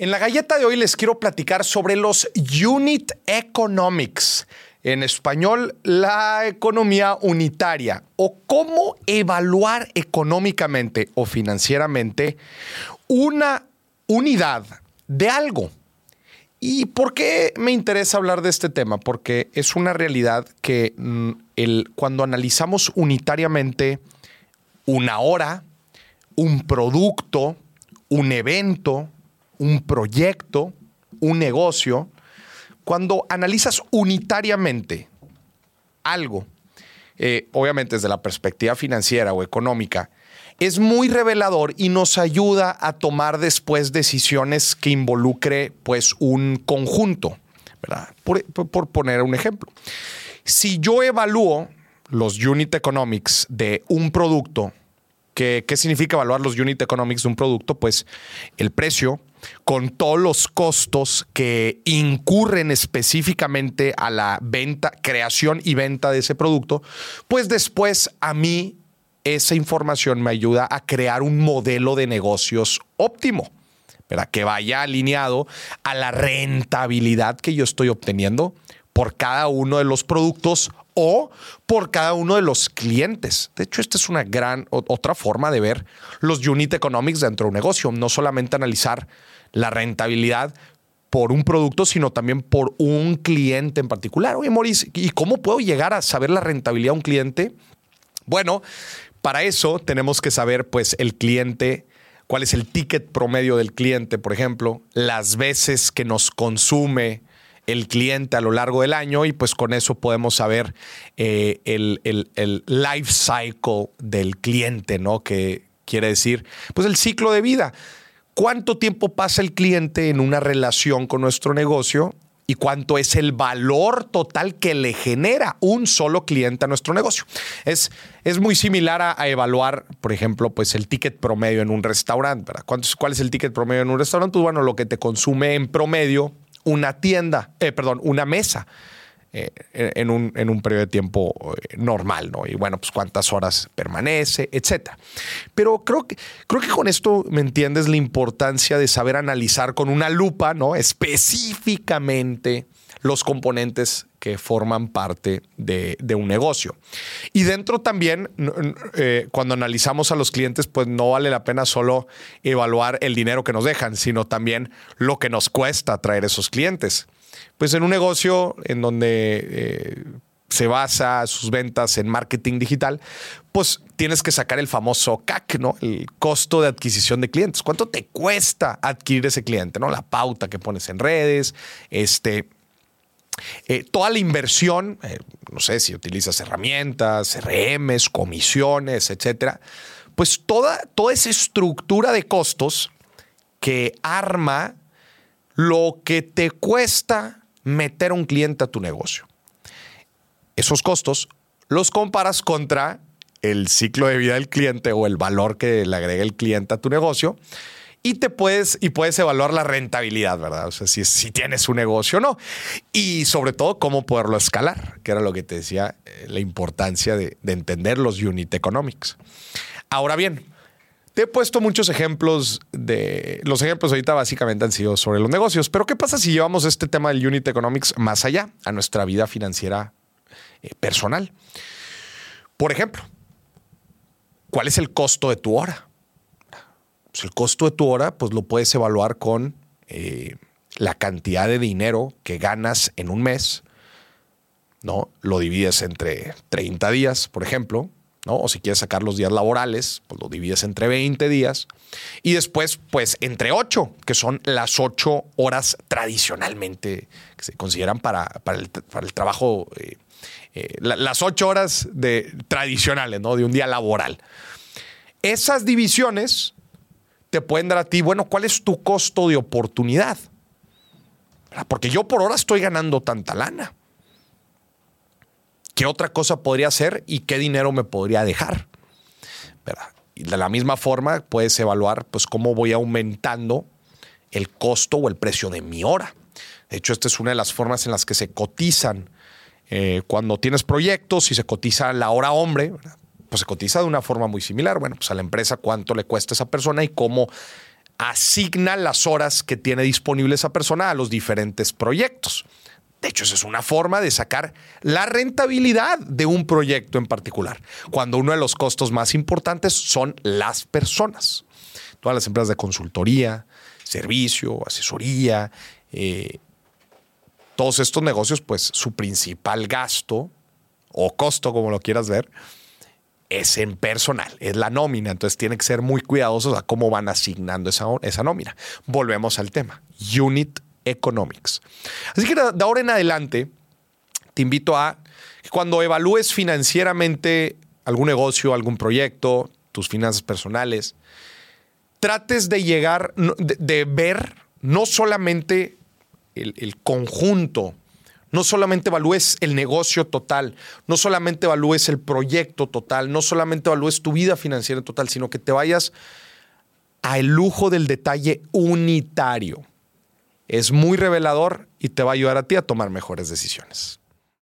En la galleta de hoy les quiero platicar sobre los unit economics. En español, la economía unitaria o cómo evaluar económicamente o financieramente una unidad de algo. ¿Y por qué me interesa hablar de este tema? Porque es una realidad que mm, el, cuando analizamos unitariamente una hora, un producto, un evento, un proyecto, un negocio, cuando analizas unitariamente algo, eh, obviamente desde la perspectiva financiera o económica, es muy revelador y nos ayuda a tomar después decisiones que involucre pues un conjunto, ¿verdad? Por, por poner un ejemplo. Si yo evalúo los unit economics de un producto, ¿qué, ¿qué significa evaluar los unit economics de un producto? Pues el precio, con todos los costos que incurren específicamente a la venta, creación y venta de ese producto, pues después a mí esa información me ayuda a crear un modelo de negocios óptimo, ¿verdad? que vaya alineado a la rentabilidad que yo estoy obteniendo por cada uno de los productos o por cada uno de los clientes. De hecho, esta es una gran otra forma de ver los unit economics dentro de un negocio, no solamente analizar la rentabilidad por un producto, sino también por un cliente en particular. Oye, Maurice, ¿y cómo puedo llegar a saber la rentabilidad de un cliente? Bueno, para eso tenemos que saber, pues, el cliente, cuál es el ticket promedio del cliente, por ejemplo, las veces que nos consume el cliente a lo largo del año y pues con eso podemos saber eh, el, el, life cycle del cliente, ¿no? Que quiere decir, pues el ciclo de vida. ¿Cuánto tiempo pasa el cliente en una relación con nuestro negocio? y cuánto es el valor total que le genera un solo cliente a nuestro negocio. Es, es muy similar a, evaluar, por ejemplo, pues el ticket promedio en un restaurante. ¿Cuál es el ticket promedio en un restaurante? Pues bueno, lo que te consume en promedio una tienda, eh, perdón, una mesa. Eh, en, un, en, un, periodo de tiempo eh, normal, ¿no? Y bueno, pues cuántas horas permanece, etcétera. Pero creo que, creo que con esto me entiendes la importancia de saber analizar con una lupa, ¿no? Específicamente los componentes que forman parte de, un negocio. Y dentro también, eh, cuando analizamos a los clientes, pues no vale la pena solo evaluar el dinero que nos dejan, sino también lo que nos cuesta traer esos clientes pues en un negocio en donde eh, se basa sus ventas en marketing digital, pues tienes que sacar el famoso CAC, ¿no? El costo de adquisición de clientes. ¿Cuánto te cuesta adquirir ese cliente, ¿no? La pauta que pones en redes, este, eh, toda la inversión, eh, no sé si utilizas herramientas, CRMs, comisiones, etcétera, pues toda, toda esa estructura de costos que arma lo que te cuesta meter a un cliente a tu negocio. Esos costos los comparas contra el ciclo de vida del cliente o el valor que le agrega el cliente a tu negocio y te puedes y puedes evaluar la rentabilidad, ¿verdad? O sea, si, si tienes un negocio o no. Y sobre todo, cómo poderlo escalar, que era lo que te decía, eh, la importancia de, de entender los unit economics. Ahora bien, te he puesto muchos ejemplos de. Los ejemplos ahorita básicamente han sido sobre los negocios, pero ¿qué pasa si llevamos este tema del Unit Economics más allá, a nuestra vida financiera eh, personal? Por ejemplo, ¿cuál es el costo de tu hora? Pues el costo de tu hora, pues lo puedes evaluar con eh, la cantidad de dinero que ganas en un mes, ¿no? Lo divides entre 30 días, por ejemplo, o si quieres sacar los días laborales, pues lo divides entre 20 días. Y después, pues entre 8, que son las 8 horas tradicionalmente que se consideran para, para, el, trabajo, eh, eh, las 8 horas de, tradicionales, ¿no? De un día laboral. Esas divisiones te pueden dar a ti, bueno, ¿cuál es tu costo de oportunidad? Porque yo por hora estoy ganando tanta lana. ¿Qué otra cosa podría hacer y qué dinero me podría dejar? Y de la misma forma puedes evaluar pues, cómo voy aumentando el costo o el precio de mi hora. De hecho, esta es una de las formas en las que se cotizan eh, cuando tienes proyectos y se cotiza la hora hombre, pues se cotiza de una forma muy similar. Bueno, pues a la empresa cuánto le cuesta esa persona y cómo asigna las horas que tiene disponible esa persona a los diferentes proyectos. De hecho, esa es una forma de sacar la rentabilidad de un proyecto en particular, cuando uno de los costos más importantes son las personas. Todas las empresas de consultoría, servicio, asesoría, eh, todos estos negocios, pues su principal gasto o costo, como lo quieras ver, es en personal, es la nómina. Entonces tienen que ser muy cuidadosos a cómo van asignando esa, esa nómina. Volvemos al tema, Unit Economics. Así que de ahora en adelante, te invito a que cuando evalúes financieramente algún negocio, algún proyecto, tus finanzas personales, trates de llegar, de, ver no solamente el, el conjunto no solamente evalúes el negocio total, no solamente evalúes el proyecto total, no solamente evalúes tu vida financiera total, sino que te vayas al lujo del detalle unitario. Es muy revelador y te va a ayudar a ti a tomar mejores decisiones.